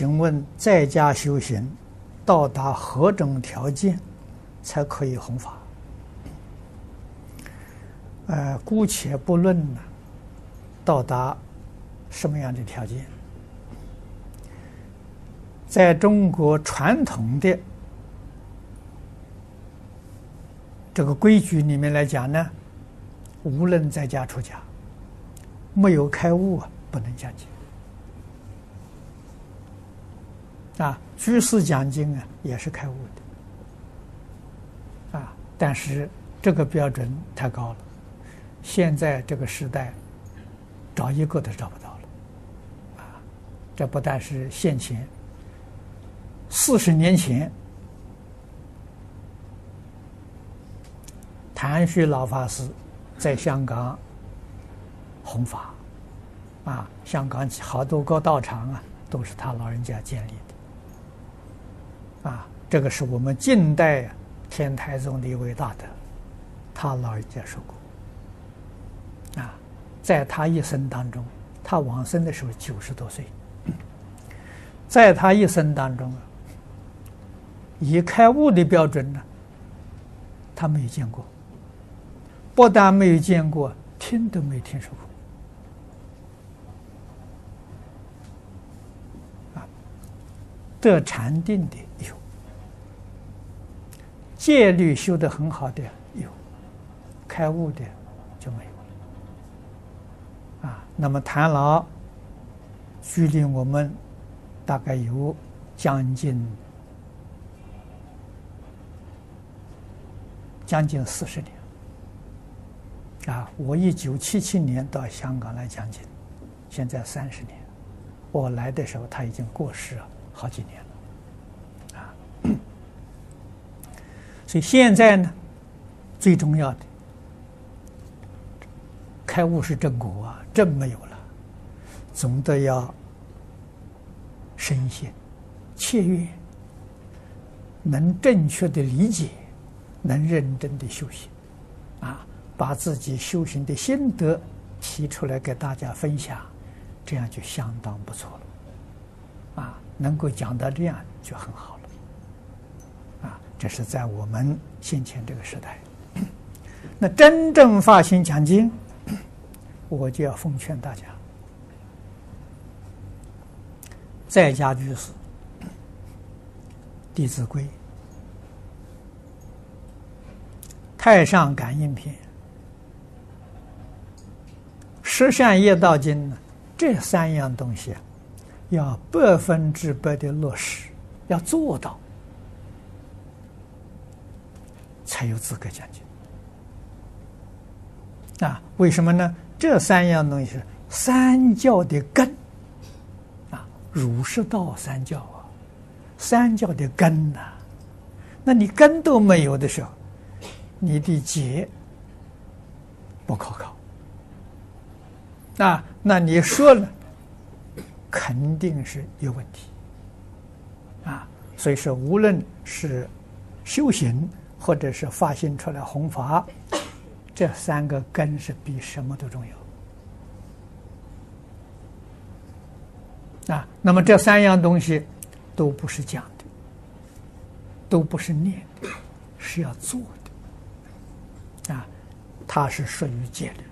请问在家修行到达何种条件才可以弘法？呃，姑且不论呢，到达什么样的条件，在中国传统的这个规矩里面来讲呢，无论在家出家，没有开悟啊，不能讲经。啊，居士讲经啊，也是开悟的，啊，但是这个标准太高了，现在这个时代，找一个都找不到了，啊，这不但是现前，四十年前，谭旭老法师在香港弘法，啊，香港好多个道场啊，都是他老人家建立的。啊，这个是我们近代天台宗的一位大德，他老人家说过。啊，在他一生当中，他往生的时候九十多岁，在他一生当中啊，以开悟的标准呢，他没有见过，不但没有见过，听都没听说过。啊，得禅定的有。戒律修得很好的有，开悟的就没有。啊，那么谭老距离我们大概有将近将近四十年。啊，我一九七七年到香港来讲经，现在三十年，我来的时候他已经过世了好几年了。啊。所以现在呢，最重要的开悟是正果啊，正没有了，总得要深信、切愿，能正确的理解，能认真的修行，啊，把自己修行的心得提出来给大家分享，这样就相当不错了，能够讲到这样就很好了。啊这是在我们先前这个时代，那真正发心讲经，我就要奉劝大家，在家居士，《弟子规》《太上感应篇》《十善业道经》呢，这三样东西啊，要百分之百的落实，要做到。才有资格讲经啊？为什么呢？这三样东西是三教的根啊，儒释道三教啊，三教的根呐、那你根都没有的时候，你的结不可靠啊？那你说了，肯定是有问题啊。所以说，无论是修行。或者是发心出来弘法，这三个根是比什么都重要啊！那么这三样东西都不是讲的，都不是念的，是要做的啊！它是属于戒律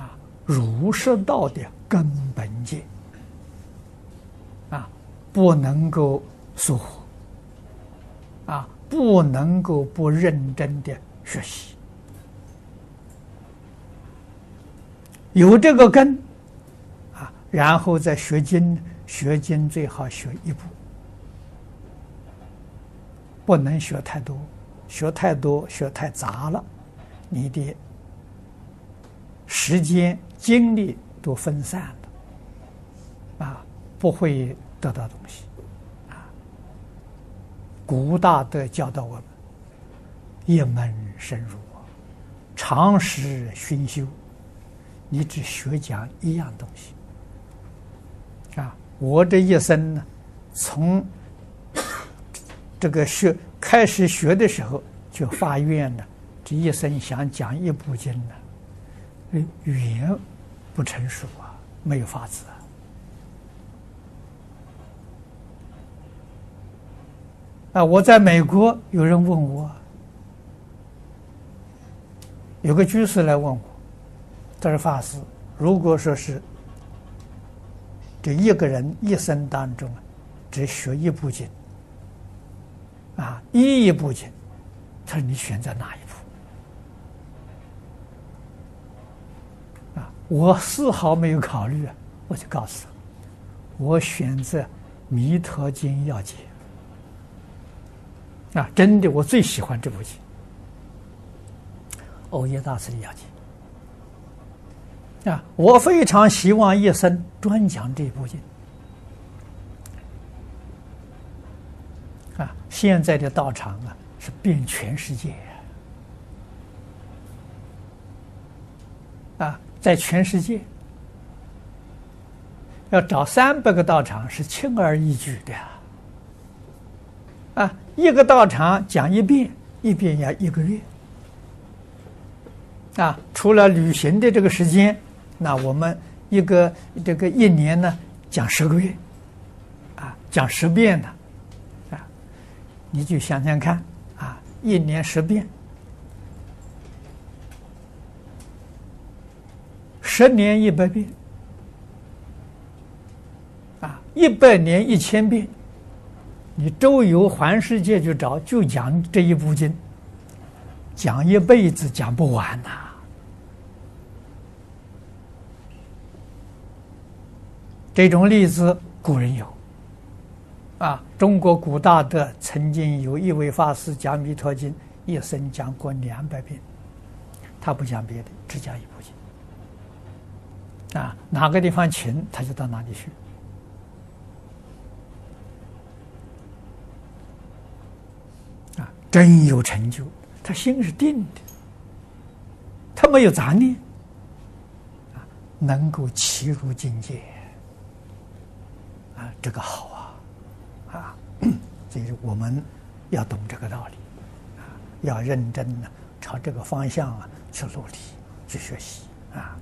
啊，儒释道的根本戒啊，不能够疏忽。啊。不能够不认真的学习，有这个根啊，然后再学经，学经最好学一部，不能学太多，学太多学太杂了，你的时间精力都分散了，啊，不会得到东西。啊古大德教导我们：一门深入，长时熏修。你只学讲一样东西啊！我这一生呢，从这个学开始学的时候就发愿了，这一生想讲一部经呢，语言不成熟啊，没有法子啊啊，我在美国，有人问我，有个居士来问我，他说法师，如果说是这一个人一生当中只学一部经，啊，一一部经，他说你选择哪一部？啊，我丝毫没有考虑啊，我就告诉他，我选择《弥陀经要解》。啊，真的，我最喜欢这部经，欧耶大师的要解。啊，我非常希望一生专讲这部经。啊，现在的道场啊，是遍全世界。啊，在全世界要找三百个道场是轻而易举的。啊，一个道场讲一遍，一遍要一个月。啊，除了旅行的这个时间，那我们一个这个一年呢，讲十个月，啊，讲十遍的，啊，你就想想看，啊，一年十遍，十年一百遍，啊，一百年一千遍。你周游环世界去找，就讲这一部经，讲一辈子讲不完呐。这种例子古人有，啊，中国古大德曾经有一位法师讲《弥陀经》，一生讲过两百遍，他不讲别的，只讲一部经。啊，哪个地方请他就到哪里去。真有成就，他心是定的，他没有杂念，啊，能够契入境界，啊，这个好啊，啊，所以我们要懂这个道理，啊，要认真的朝这个方向啊去努力去学习啊。